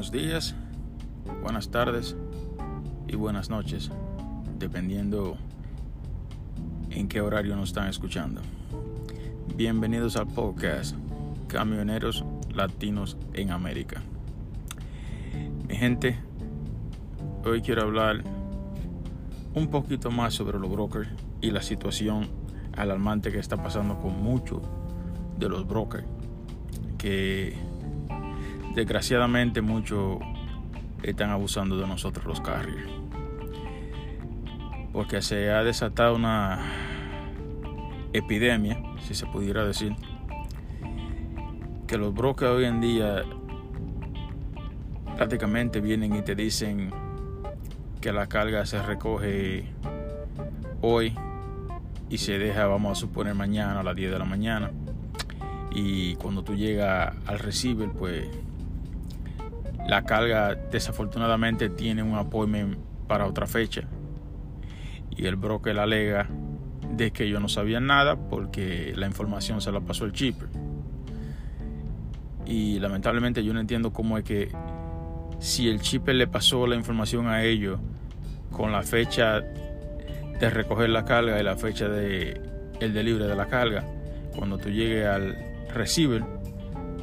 buenos días, buenas tardes y buenas noches, dependiendo en qué horario nos están escuchando. Bienvenidos al podcast Camioneros Latinos en América. Mi gente, hoy quiero hablar un poquito más sobre los brokers y la situación alarmante que está pasando con muchos de los brokers que desgraciadamente muchos están abusando de nosotros los carriers. Porque se ha desatado una epidemia, si se pudiera decir, que los brokers hoy en día prácticamente vienen y te dicen que la carga se recoge hoy y se deja, vamos a suponer, mañana a las 10 de la mañana. Y cuando tú llegas al receiver, pues la carga desafortunadamente tiene un appointment para otra fecha. Y el broker alega de que yo no sabía nada porque la información se la pasó el chipper. Y lamentablemente yo no entiendo cómo es que si el chipper le pasó la información a ellos con la fecha de recoger la carga y la fecha de el delivery de la carga, cuando tú llegues al receiver,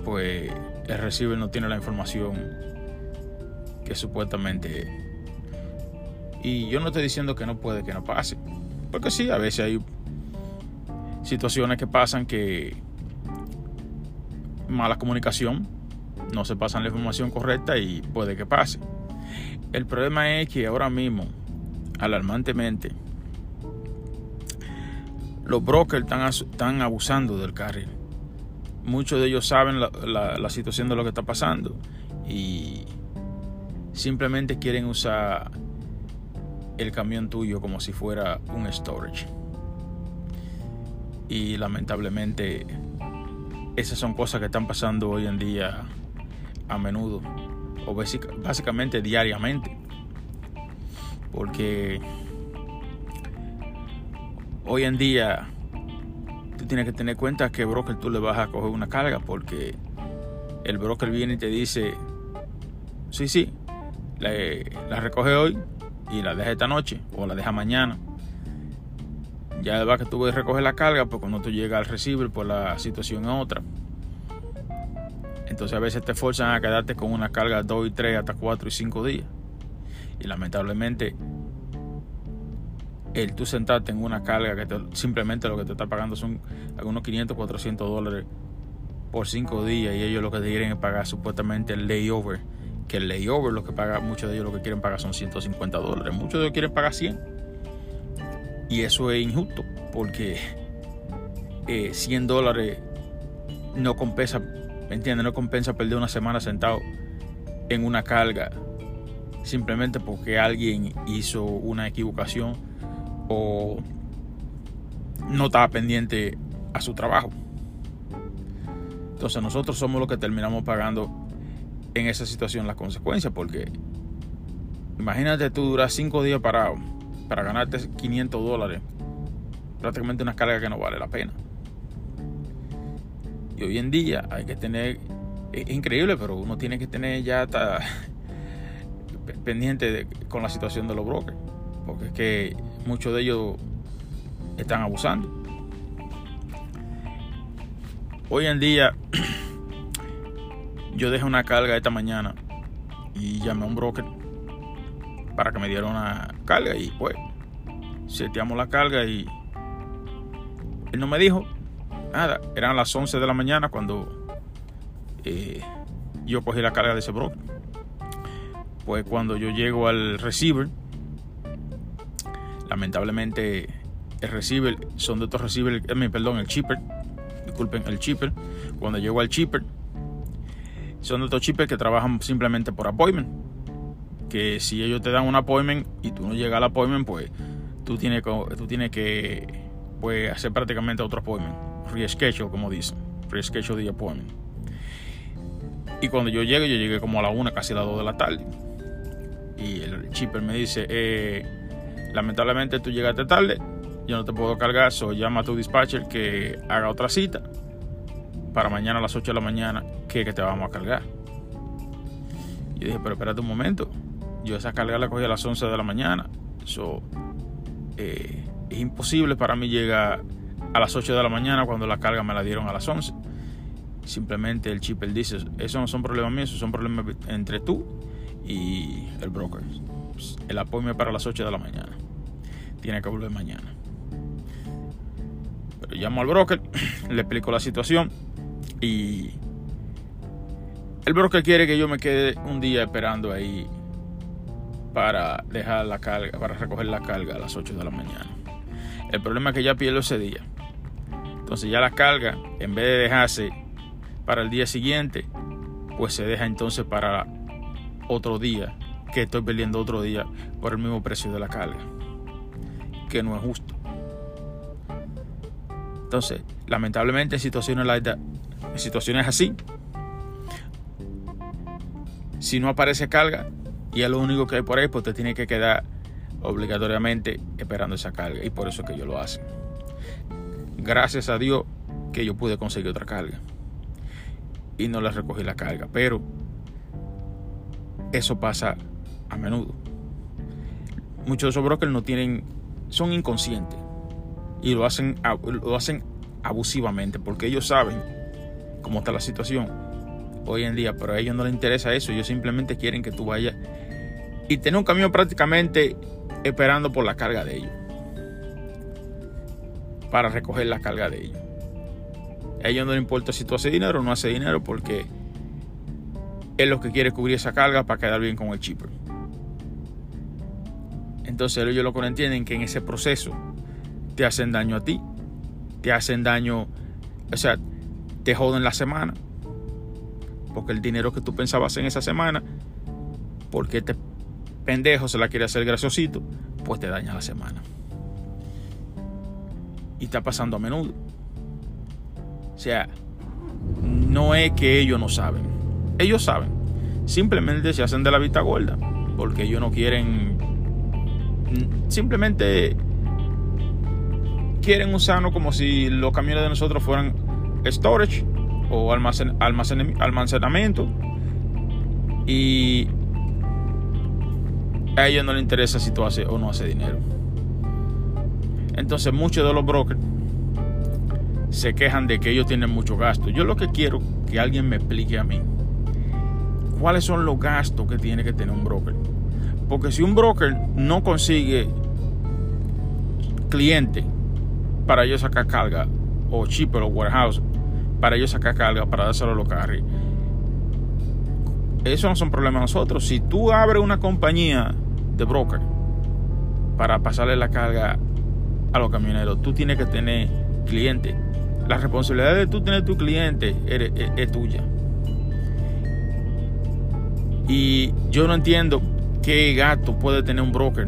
pues el receiver no tiene la información que supuestamente... Y yo no estoy diciendo que no puede que no pase. Porque sí, a veces hay situaciones que pasan que mala comunicación, no se pasan la información correcta y puede que pase. El problema es que ahora mismo, alarmantemente, los brokers están, están abusando del carril. Muchos de ellos saben la, la, la situación de lo que está pasando y simplemente quieren usar el camión tuyo como si fuera un storage. Y lamentablemente esas son cosas que están pasando hoy en día a menudo o básicamente diariamente. Porque hoy en día tú tienes que tener cuenta que broker tú le vas a coger una carga porque el broker viene y te dice, sí, sí, la, recoge hoy y la deja esta noche o la deja mañana. Ya va que tú a recoger la carga, pues cuando tú llegas al receiver, pues la situación es otra. Entonces a veces te forzan a quedarte con una carga 2 y 3 hasta 4 y 5 días. Y lamentablemente el tú sentarte en una carga que simplemente lo que te está pagando son algunos 500, 400 dólares por 5 días y ellos lo que te quieren es pagar supuestamente el layover que el layover lo que paga, muchos de ellos lo que quieren pagar son 150 dólares, muchos de ellos quieren pagar 100. Y eso es injusto porque 100 eh, dólares no compensa, ¿me entiendes? No compensa perder una semana sentado en una carga simplemente porque alguien hizo una equivocación o no estaba pendiente a su trabajo. Entonces nosotros somos los que terminamos pagando en esa situación las consecuencias, porque imagínate tú duras cinco días parado para ganarte 500 dólares, prácticamente una carga que no vale la pena. Y hoy en día hay que tener, es increíble, pero uno tiene que tener ya hasta pendiente con la situación de los brokers, porque es que muchos de ellos están abusando. Hoy en día yo dejé una carga esta mañana y llamé a un broker para que me diera una carga y pues seteamos la carga y él no me dijo nada. Eran las 11 de la mañana cuando eh, yo cogí la carga de ese broker. Pues cuando yo llego al receiver, lamentablemente el receiver, son de estos receivers, eh, perdón, el chipper, disculpen, el chipper. Cuando llego al chipper, son estos chips que trabajan simplemente por appointment. Que si ellos te dan un appointment y tú no llegas al appointment, pues tú tienes que, tú tienes que pues, hacer prácticamente otro appointment. Reschedule, como dicen. Reschedule the appointment. Y cuando yo llegué, yo llegué como a la una, casi a las 2 de la tarde. Y el chipper me dice, eh, lamentablemente tú llegaste tarde, yo no te puedo cargar, so llama a tu dispatcher que haga otra cita para mañana a las 8 de la mañana que, que te vamos a cargar. Yo dije, pero espérate un momento. Yo esa carga la cogí a las 11 de la mañana. So, eh, es imposible para mí llegar a las 8 de la mañana cuando la carga me la dieron a las 11. Simplemente el chipper dice, eso no son problemas míos, son problemas entre tú y el broker. El apoyo es para las 8 de la mañana. Tiene que volver mañana. Pero llamo al broker, le explico la situación y el broker quiere que yo me quede un día esperando ahí para dejar la carga, para recoger la carga a las 8 de la mañana. El problema es que ya pierdo ese día. Entonces ya la carga, en vez de dejarse para el día siguiente, pues se deja entonces para otro día, que estoy perdiendo otro día por el mismo precio de la carga, que no es justo. Entonces, lamentablemente en situaciones, en situaciones así, si no aparece carga y es lo único que hay por ahí, pues te tiene que quedar obligatoriamente esperando esa carga y por eso es que yo lo hacen. Gracias a Dios que yo pude conseguir otra carga y no les recogí la carga, pero eso pasa a menudo. Muchos de esos brokers no tienen, son inconscientes y lo hacen, lo hacen abusivamente porque ellos saben cómo está la situación hoy en día, pero a ellos no les interesa eso, ellos simplemente quieren que tú vayas y tener un camión prácticamente esperando por la carga de ellos para recoger la carga de ellos. A ellos no les importa si tú haces dinero o no haces dinero porque es lo que quiere cubrir esa carga para quedar bien con el chipper. Entonces ellos lo que no entienden que en ese proceso te hacen daño a ti, te hacen daño, o sea, te joden la semana. Porque el dinero que tú pensabas en esa semana, porque este pendejo se la quiere hacer graciosito, pues te daña la semana. Y está pasando a menudo. O sea, no es que ellos no saben. Ellos saben. Simplemente se hacen de la vista gorda. Porque ellos no quieren. Simplemente quieren usarnos como si los camiones de nosotros fueran storage o almacen, almacenamiento. Y a ellos no les interesa si tú haces o no haces dinero. Entonces muchos de los brokers se quejan de que ellos tienen mucho gasto. Yo lo que quiero que alguien me explique a mí cuáles son los gastos que tiene que tener un broker. Porque si un broker no consigue cliente para ellos sacar carga, o chipper o warehouse, para ellos sacar carga, para dárselo a los carros, eso no son problemas nosotros. Si tú abres una compañía de broker para pasarle la carga a los camioneros, tú tienes que tener cliente la responsabilidad de tú tener tu cliente es, tuya. Y yo no entiendo qué gasto puede tener un broker.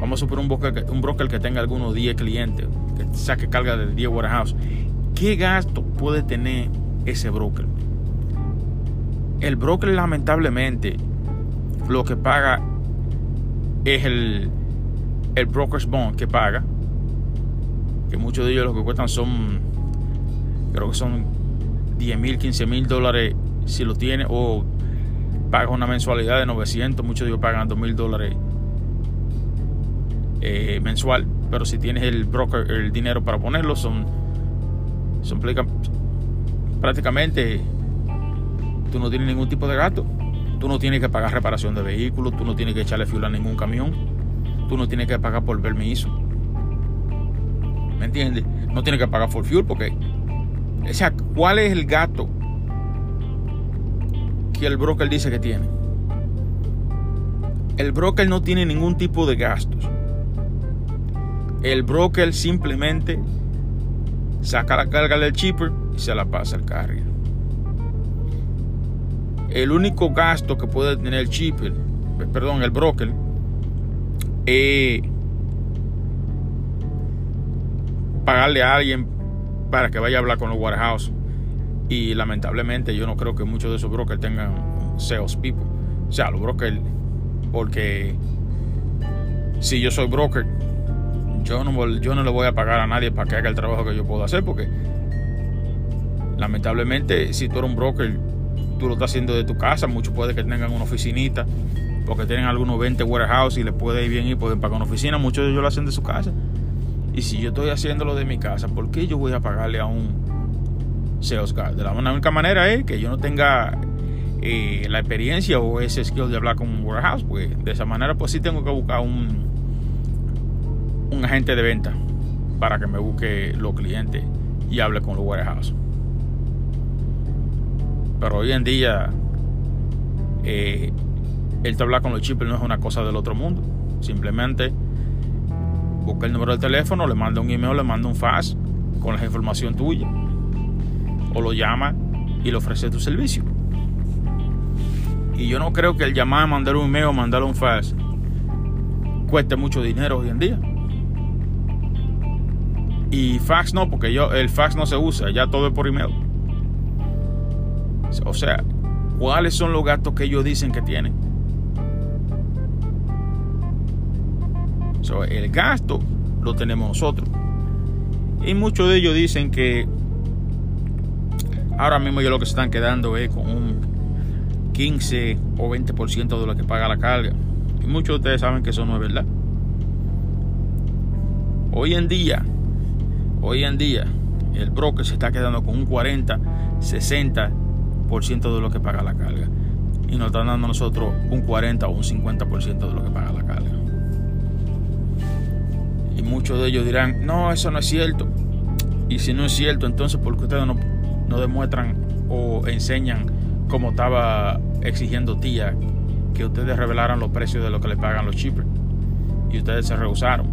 Vamos a suponer un broker, un broker que tenga algunos 10 clientes, que saque carga de 10 warehouse. ¿Qué gasto puede tener ese broker? El broker lamentablemente lo que paga es el, el broker's bond que paga que muchos de ellos lo que cuestan son, creo que son 10 mil, 15 mil dólares si lo tiene, o paga una mensualidad de 900, muchos de ellos pagan 2 mil dólares eh, mensual, pero si tienes el broker, el dinero para ponerlo, son, son prácticamente tú no tienes ningún tipo de gasto. Tú no tienes que pagar reparación de vehículos, tú no tienes que echarle fuel a ningún camión, tú no tienes que pagar por permiso. ¿Me entiendes? No tiene que pagar for fuel porque. O sea, ¿cuál es el gato que el broker dice que tiene? El broker no tiene ningún tipo de gastos. El broker simplemente saca la carga del chipper y se la pasa al carrier. El único gasto que puede tener el chipper, perdón, el broker, es pagarle a alguien para que vaya a hablar con los warehouse. Y lamentablemente yo no creo que muchos de esos brokers tengan sales people. O sea, los brokers, porque si yo soy broker, yo no, yo no le voy a pagar a nadie para que haga el trabajo que yo puedo hacer, porque lamentablemente si tú eres un broker tú lo estás haciendo de tu casa, muchos puede que tengan una oficinita, porque tienen algunos 20 warehouse y les puede ir bien y pueden pagar una oficina, muchos de ellos lo hacen de su casa. Y si yo estoy haciéndolo de mi casa, ¿por qué yo voy a pagarle a un sales guy? De la única manera es que yo no tenga eh, la experiencia o ese skill de hablar con un warehouse, pues de esa manera pues sí tengo que buscar un, un agente de venta para que me busque los clientes y hable con los warehouse. Pero hoy en día eh, el hablar con los chips no es una cosa del otro mundo. Simplemente busca el número del teléfono, le manda un email, le manda un fax con la información tuya. O lo llama y le ofrece tu servicio. Y yo no creo que el llamar, mandar un email mandar un fax cueste mucho dinero hoy en día. Y fax no, porque yo el fax no se usa, ya todo es por email. O sea, ¿cuáles son los gastos que ellos dicen que tienen? el gasto lo tenemos nosotros. Y muchos de ellos dicen que ahora mismo ellos lo que se están quedando es con un 15 o 20% de lo que paga la carga. Y muchos de ustedes saben que eso no es verdad. Hoy en día, hoy en día, el broker se está quedando con un 40, 60 de lo que paga la carga. Y nos están dando a nosotros un 40 o un 50% de lo que paga la carga. Y muchos de ellos dirán, no, eso no es cierto. Y si no es cierto, entonces ¿por qué ustedes no, no demuestran o enseñan como estaba exigiendo tía que ustedes revelaran los precios de lo que le pagan los chips? Y ustedes se rehusaron.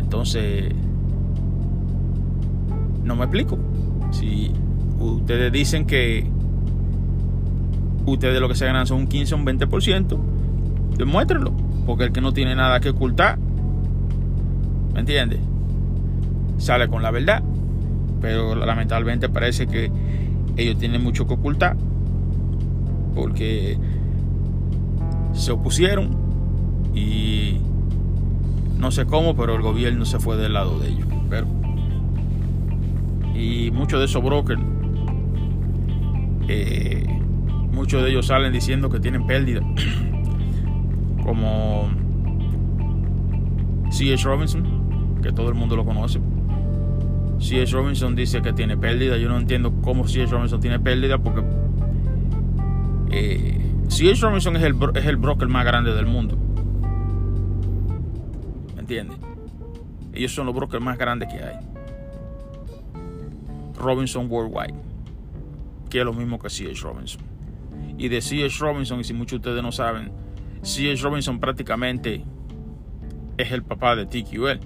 Entonces, no me explico. Si ustedes dicen que ustedes lo que se ganan son un 15 o un 20%, demuéstrenlo, porque el que no tiene nada que ocultar, ¿me entiendes? Sale con la verdad, pero lamentablemente parece que ellos tienen mucho que ocultar, porque se opusieron y no sé cómo, pero el gobierno se fue del lado de ellos. Pero, y muchos de esos brokers eh, muchos de ellos salen diciendo que tienen pérdida. Como C.H. Robinson, que todo el mundo lo conoce. C.H. Robinson dice que tiene pérdida. Yo no entiendo cómo C.H. Robinson tiene pérdida porque eh, C.H. Robinson es el, es el broker más grande del mundo. ¿Me entiendes? Ellos son los brokers más grandes que hay. Robinson Worldwide que es lo mismo que C.H. Robinson. Y de C.H. Robinson, y si muchos de ustedes no saben, C.H. Robinson prácticamente es el papá de TQL,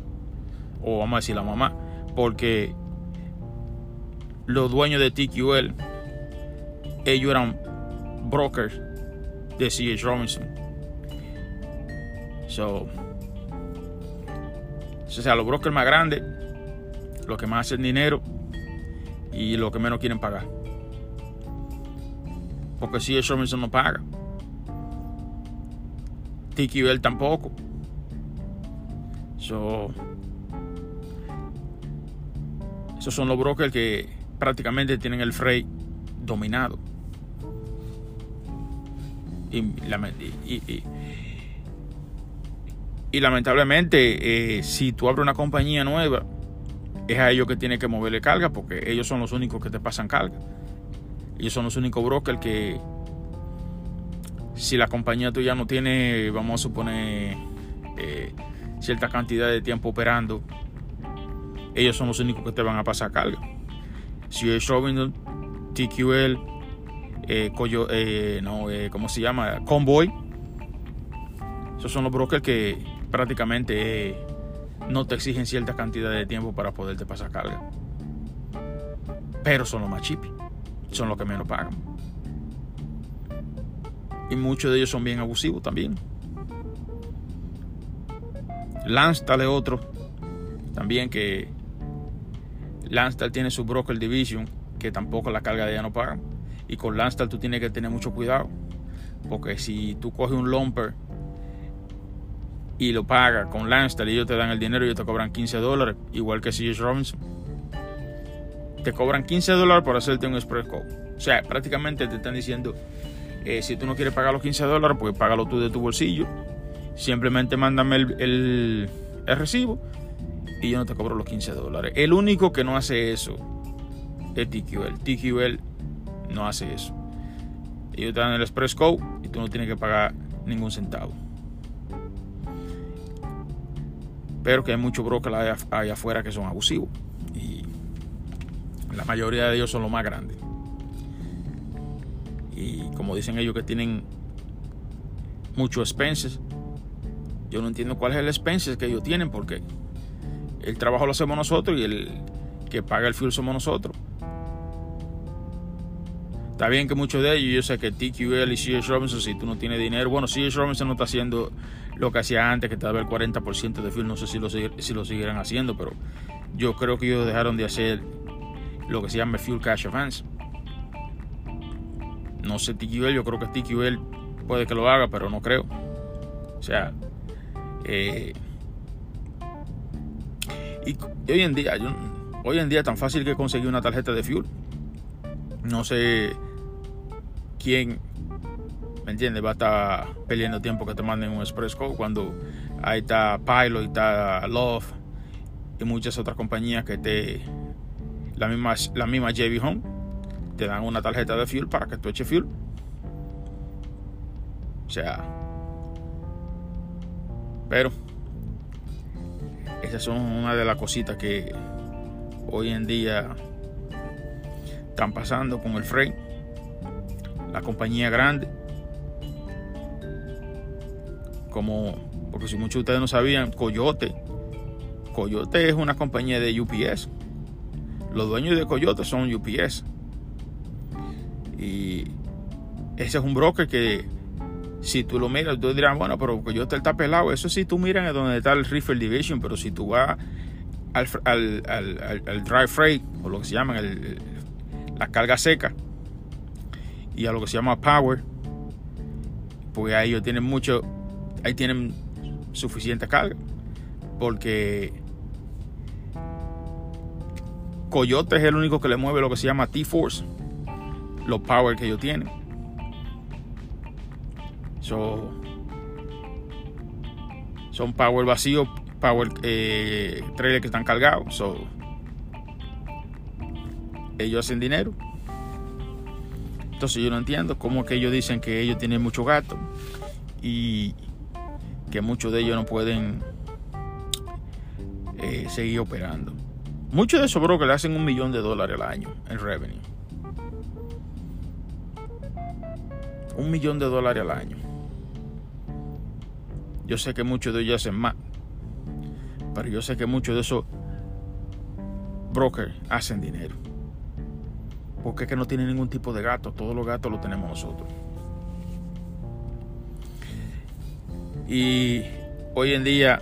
o vamos a decir la mamá, porque los dueños de TQL, ellos eran brokers de C.H. Robinson. So, o sea, los brokers más grandes, los que más hacen dinero y los que menos quieren pagar. Porque si Robinson no paga. TQL tampoco. So, esos son los brokers que prácticamente tienen el freight dominado. Y, y, lamentablemente, eh, si tú abres una compañía nueva, es a ellos que tiene que moverle carga porque ellos son los únicos que te pasan carga. Ellos son los únicos brokers que si la compañía tuya no tiene, vamos a suponer, eh, cierta cantidad de tiempo operando, ellos son los únicos que te van a pasar carga. Si es Robinson, TQL, eh, eh, no, ¿cómo se llama? Convoy. Esos son los brokers que prácticamente no te exigen cierta cantidad de tiempo para poderte pasar carga. Pero son los más chipi son los que menos pagan. Y muchos de ellos son bien abusivos también. Lanstal es otro también que Lanstal tiene su broker division que tampoco la carga de ella no pagan. Y con Lanstal tú tienes que tener mucho cuidado. Porque si tú coges un lumper y lo pagas con Lanstal y ellos te dan el dinero y ellos te cobran 15 dólares, igual que C.H. Robinson te cobran 15 dólares por hacerte un express code. O sea, prácticamente te están diciendo, eh, si tú no quieres pagar los 15 dólares, pues págalo tú de tu bolsillo. Simplemente mándame el, el recibo y yo no te cobro los 15 dólares. El único que no hace eso es TQL. TQL no hace eso. Ellos te dan el Express Code y tú no tienes que pagar ningún centavo. Pero que hay muchos brokers allá, afuera que son abusivos. Y la mayoría de ellos son los más grandes. Y como dicen ellos que tienen muchos expenses, yo no entiendo cuál es el expenses que ellos tienen porque el trabajo lo hacemos nosotros y el que paga el fuel somos nosotros. Está bien que muchos de ellos, yo sé que TQL y C.H. Robinson, si tú no tienes dinero, bueno, C.H. Robinson no está haciendo lo que hacía antes, que te daba el 40% de fuel, no sé si lo, si lo seguirán haciendo, pero yo creo que ellos dejaron de hacer lo que se llama Fuel Cash Advance. No sé TQL, yo creo que TQL puede que lo haga, pero no creo. O sea, eh, y hoy en día, hoy en día es tan fácil que conseguir una tarjeta de fuel. No sé quién, ¿me entiendes? Va a estar peleando tiempo que te manden un Express Code cuando ahí está Pilot, está Love y muchas otras compañías que te, la misma, la misma JB Home, te dan una tarjeta de fuel para que tú eches fuel. O sea, pero esas son una de las cositas que hoy en día están pasando con el freight. La compañía grande. Como, porque si muchos de ustedes no sabían, Coyote. Coyote es una compañía de UPS. Los dueños de Coyote son UPS. Y ese es un broker que si tú lo miras, tú dirás, bueno, pero Coyote está pelado. Eso sí, tú miras es donde está el Reefer Division, pero si tú vas al, al, al, dry freight, o lo que se llama la carga seca, y a lo que se llama power, pues ahí ellos tienen mucho, ahí tienen suficiente carga, porque Coyote es el único que le mueve lo que se llama T-Force, los power que ellos tienen. son power vacíos, power eh, trailers que están cargados. ellos hacen dinero. Entonces yo no entiendo cómo que ellos dicen que ellos tienen mucho gato y que muchos de ellos no pueden eh, seguir operando. Muchos de esos brokers le hacen un millón de dólares al año en revenue. Un millón de dólares al año. Yo sé que muchos de ellos hacen más. Pero yo sé que muchos de esos brokers hacen dinero. Porque es que no tienen ningún tipo de gato. Todos los gatos los tenemos nosotros. Y hoy en día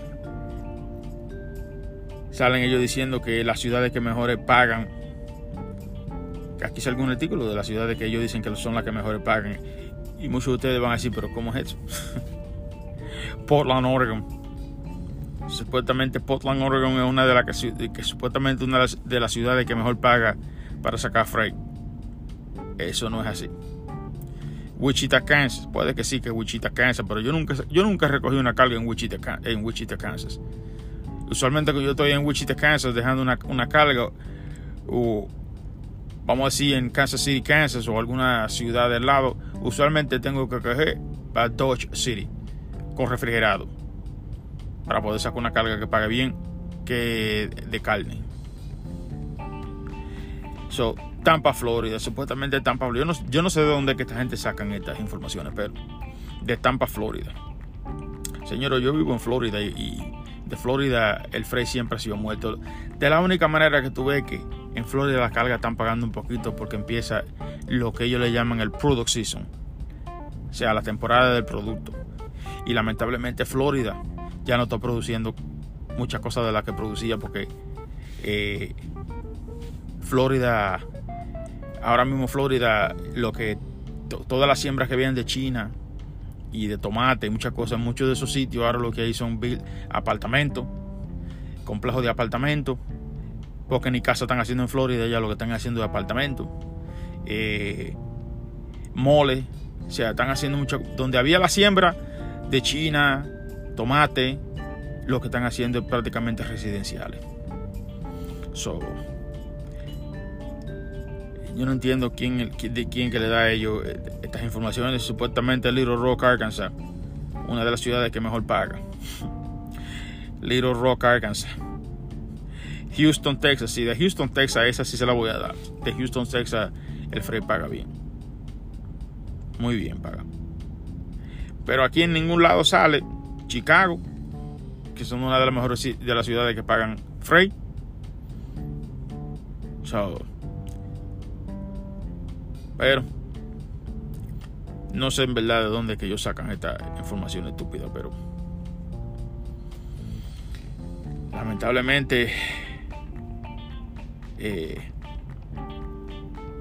salen ellos diciendo que las ciudades que mejores pagan. Aquí sale un artículo de las ciudades que ellos dicen que son las que mejores pagan. Y muchos de ustedes van a decir, pero ¿cómo es eso? Portland, Oregon. Supuestamente Portland, Oregon es una de las que, supuestamente una de las ciudades que mejor paga para sacar freight. Eso no es así. Wichita, Kansas, puede que sí que Wichita, Kansas, pero yo nunca, yo nunca recogí una carga en Wichita, en Wichita, Kansas. Usualmente cuando yo estoy en Wichita, Kansas, dejando una, una carga, o vamos a decir en Kansas City, Kansas, o alguna ciudad del lado, usualmente tengo que coger a Dodge City con refrigerado para poder sacar una carga que pague bien que de carne. So, Tampa, Florida, supuestamente Tampa, Florida. Yo no, sé de dónde que esta gente sacan estas informaciones, pero de Tampa, Florida. Señor, yo vivo en Florida y, de Florida el freight siempre ha sido muerto. De la única manera que tú ves que en Florida las cargas están pagando un poquito porque empieza lo que ellos le llaman el product season. O sea, la temporada del producto y lamentablemente Florida ya no está produciendo muchas cosas de las que producía porque eh, Florida, ahora mismo Florida, lo que todas las siembras que vienen de China y de tomate muchas cosas, muchos de esos sitios ahora lo que hay son apartamentos, complejos de apartamentos, porque ni casa están haciendo en Florida, ya lo que están haciendo es apartamentos. eh, mole, o sea, están haciendo mucho, donde había la siembra de China, tomate, lo que están haciendo es prácticamente residenciales. So, yo no entiendo quién, de quién que le da a ellos eh, estas informaciones. Supuestamente Little Rock, Arkansas, una de las ciudades que mejor paga. Little Rock, Arkansas. Houston, Texas. Sí, de Houston, Texas, esa sí se la voy a dar. De Houston, Texas, el Frey paga bien. Muy bien paga. Pero aquí en ningún lado sale Chicago, que son una de las mejores de las ciudades que pagan Frey. So, pero no sé en verdad de dónde que ellos sacan esta información estúpida, pero lamentablemente eh,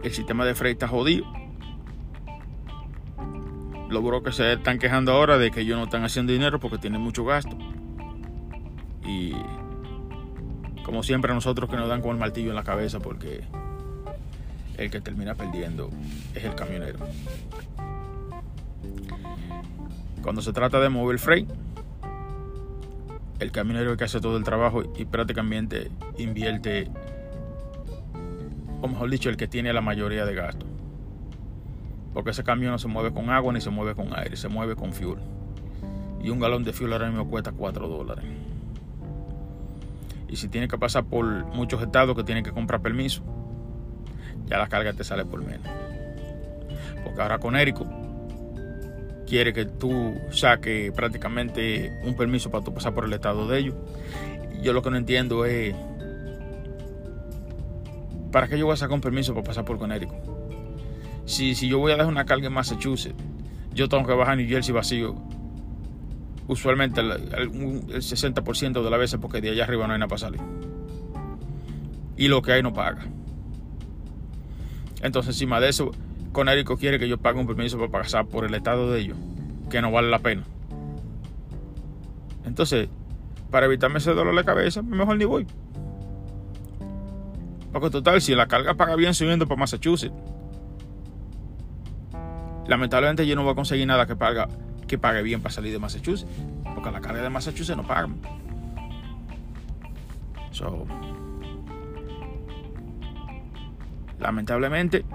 el sistema de freight está jodido. Los que se están quejando ahora de que ellos no están haciendo dinero porque tienen mucho gasto. Y como siempre nosotros que nos dan con el martillo en la cabeza porque el que termina perdiendo es el camionero. Cuando se trata de mover freight, el camionero que hace todo el trabajo y prácticamente invierte, o mejor dicho, el que tiene la mayoría de gastos. Porque ese camión no se mueve con agua ni se mueve con aire, se mueve con fuel. Y un galón de fuel ahora mismo cuesta 4 dólares. Y si tiene que pasar por muchos estados que tienen que comprar permiso, ya la carga te sale por menos. Porque ahora con Érico quiere que tú saques prácticamente un permiso para tú pasar por el estado de ellos. Yo lo que no entiendo es, ¿para qué yo voy a sacar un permiso para pasar por Conérico? Si, si yo voy a dejar una carga en Massachusetts, yo tengo que bajar a New Jersey vacío. Usualmente el, el 60% de las veces porque de allá arriba no hay nada para salir. Y lo que hay no paga. Entonces, encima de eso, Conérico quiere que yo pague un permiso para pasar por el estado de ellos, que no vale la pena. Entonces, para evitarme ese dolor de cabeza, mejor ni voy. Porque total, si la carga paga bien subiendo para Massachusetts, lamentablemente yo no voy a conseguir nada que pague, que pague bien para salir de Massachusetts. Porque la carga de Massachusetts no paga. So, Lamentablemente,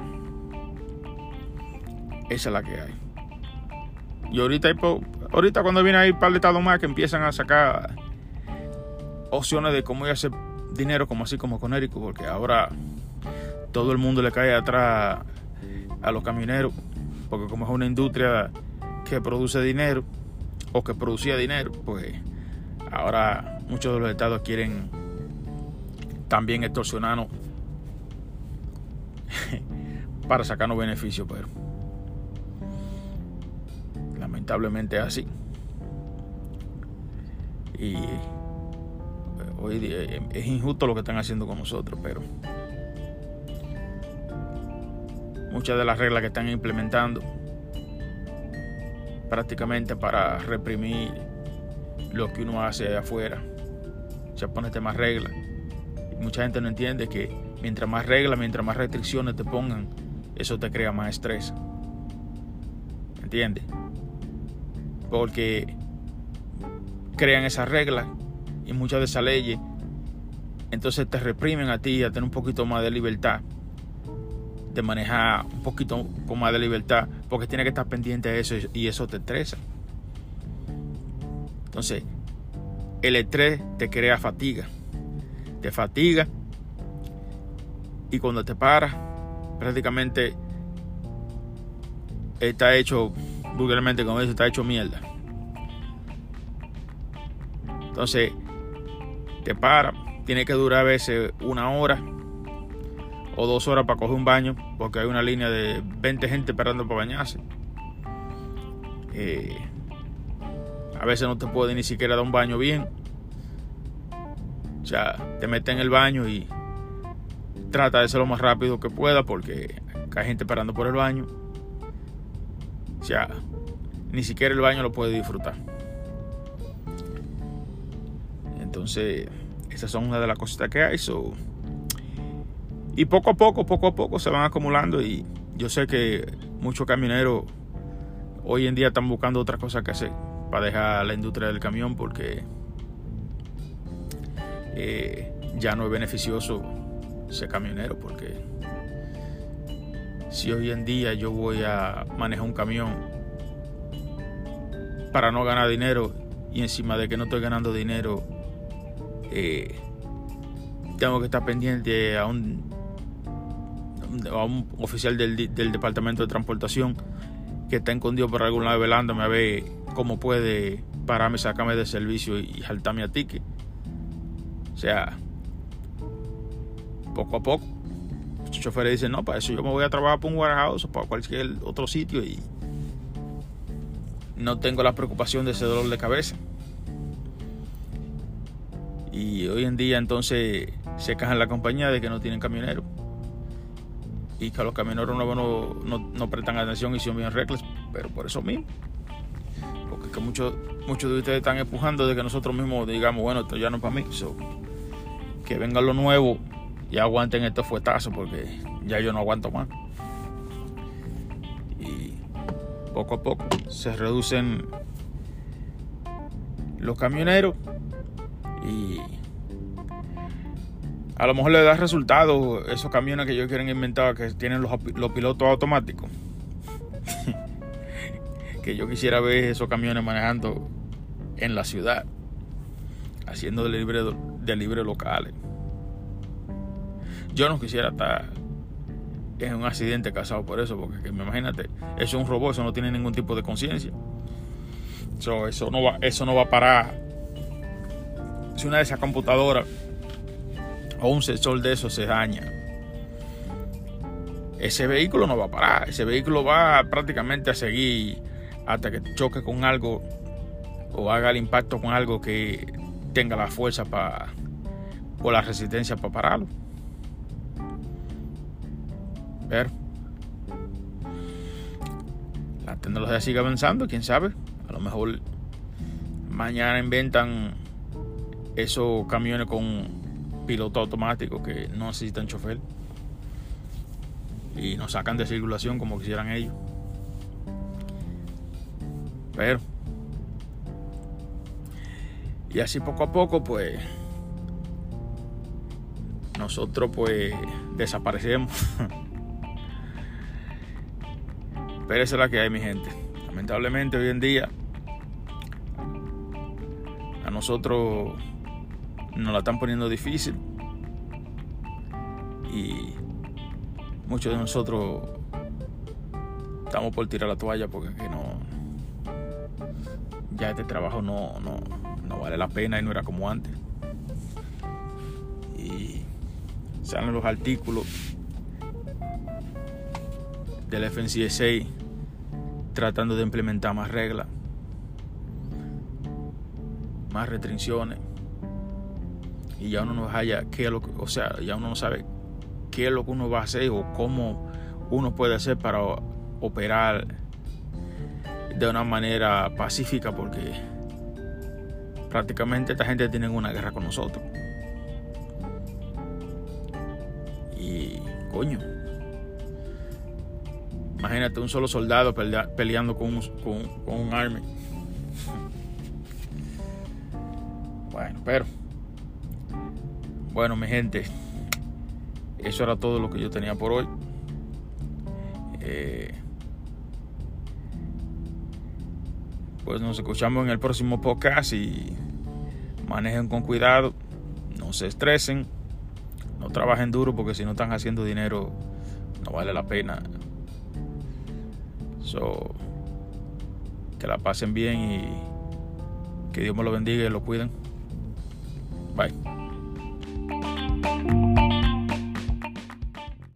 esa es la que hay. Y ahorita, ahorita cuando viene ahí un par de estados más que empiezan a sacar opciones de cómo ir a hacer dinero, como así como con Érico, porque ahora todo el mundo le cae atrás a los camioneros, porque como es una industria que produce dinero o que producía dinero, pues ahora muchos de los estados quieren también extorsionarnos para sacarnos beneficios, pero lamentablemente es así. Y eh, hoy día eh, es injusto lo que están haciendo con nosotros, pero muchas de las reglas que están implementando prácticamente para reprimir lo que uno hace afuera. Se pone más reglas. Mucha gente no entiende que mientras más reglas, mientras más restricciones te pongan, eso te crea más estrés. ¿Entiendes? Porque crean esas reglas y muchas de esas leyes, entonces te reprimen a ti a tener un poquito más de libertad, de manejar un poquito con más de libertad, porque tienes que estar pendiente de eso y eso te estresa. Entonces, el estrés te crea fatiga. Te fatiga y cuando te paras, prácticamente está hecho, vulgarmente como dice, está hecho mierda. Entonces, te para, tiene que durar a veces una hora o dos horas para coger un baño, porque hay una línea de 20 gente esperando para bañarse. Eh, a veces no te puede ni siquiera dar un baño bien. O sea, te metes en el baño y trata de ser lo más rápido que pueda porque hay gente esperando por el baño. O sea, ni siquiera el baño lo puede disfrutar. Entonces, esas son una de las cositas que hay. Y poco a poco, poco a poco se van acumulando y yo sé que muchos camioneros hoy en día están buscando otra cosa que hacer para dejar la industria del camión porque eh, ya no es beneficioso ser camionero porque si hoy en día yo voy a manejar un camión para no ganar dinero y encima de que no estoy ganando dinero eh, tengo que estar pendiente a un a un oficial del, departamento de transportación que está escondido por algún lado velándome a ver cómo puede pararme, sacarme de servicio y saltarme a ticket. O sea, poco a poco. Los choferes dicen, no, para eso yo me voy a trabajar para un warehouse o para cualquier otro sitio y no tengo la preocupación de ese dolor de cabeza. Y hoy en día entonces se quejan la compañía de que no tienen camioneros. Y que los camioneros nuevos no, no, prestan atención y son bien reckless, pero por eso mismo. Porque que muchos, muchos de ustedes están empujando de que nosotros mismos digamos, bueno, esto ya no es para mí. que venga lo nuevo y aguanten estos fuetazos porque ya yo no aguanto más. Y poco a poco se reducen los camioneros y a lo mejor le da resultado esos camiones que ellos quieren inventar que tienen los, pilotos automáticos. que yo quisiera ver esos camiones manejando en la ciudad, haciendo delivery, libre locales. Yo no quisiera estar en un accidente casado por eso, porque imagínate, eso es un robot, eso no tiene ningún tipo de conciencia. eso, no va, eso no va a parar. Si una de esas computadoras o un sensor de eso se daña, ese vehículo no va a parar. Ese vehículo va prácticamente a seguir hasta que choque con algo o haga el impacto con algo que tenga la fuerza para o la resistencia para pararlo. Pero la tecnología sigue avanzando, quién sabe. A lo mejor mañana inventan esos camiones con piloto automático que no necesitan chofer y nos sacan de circulación como quisieran ellos. Pero y así poco a poco pues nosotros pues desaparecemos. Pero la que hay, mi gente. Lamentablemente hoy en día a nosotros nos la están poniendo difícil y muchos de nosotros estamos por tirar la toalla porque no ya este trabajo no, no, no vale la pena y no era como antes y salen los artículos del FNCSA tratando de implementar más reglas, más restricciones. Y ya uno no haya qué lo o sea, ya uno no sabe qué es lo que uno va a hacer o cómo uno puede hacer para operar de una manera pacífica porque prácticamente esta gente tiene una guerra con nosotros. Y coño, Imagínate un solo soldado peleando con un, con, un army. Bueno, pero. Bueno, mi gente. Eso era todo lo que yo tenía por hoy. Eh, pues nos escuchamos en el próximo podcast y manejen con cuidado. No se estresen. No trabajen duro porque si no están haciendo dinero no vale la pena que la pasen bien y que Dios me lo bendiga y lo cuiden.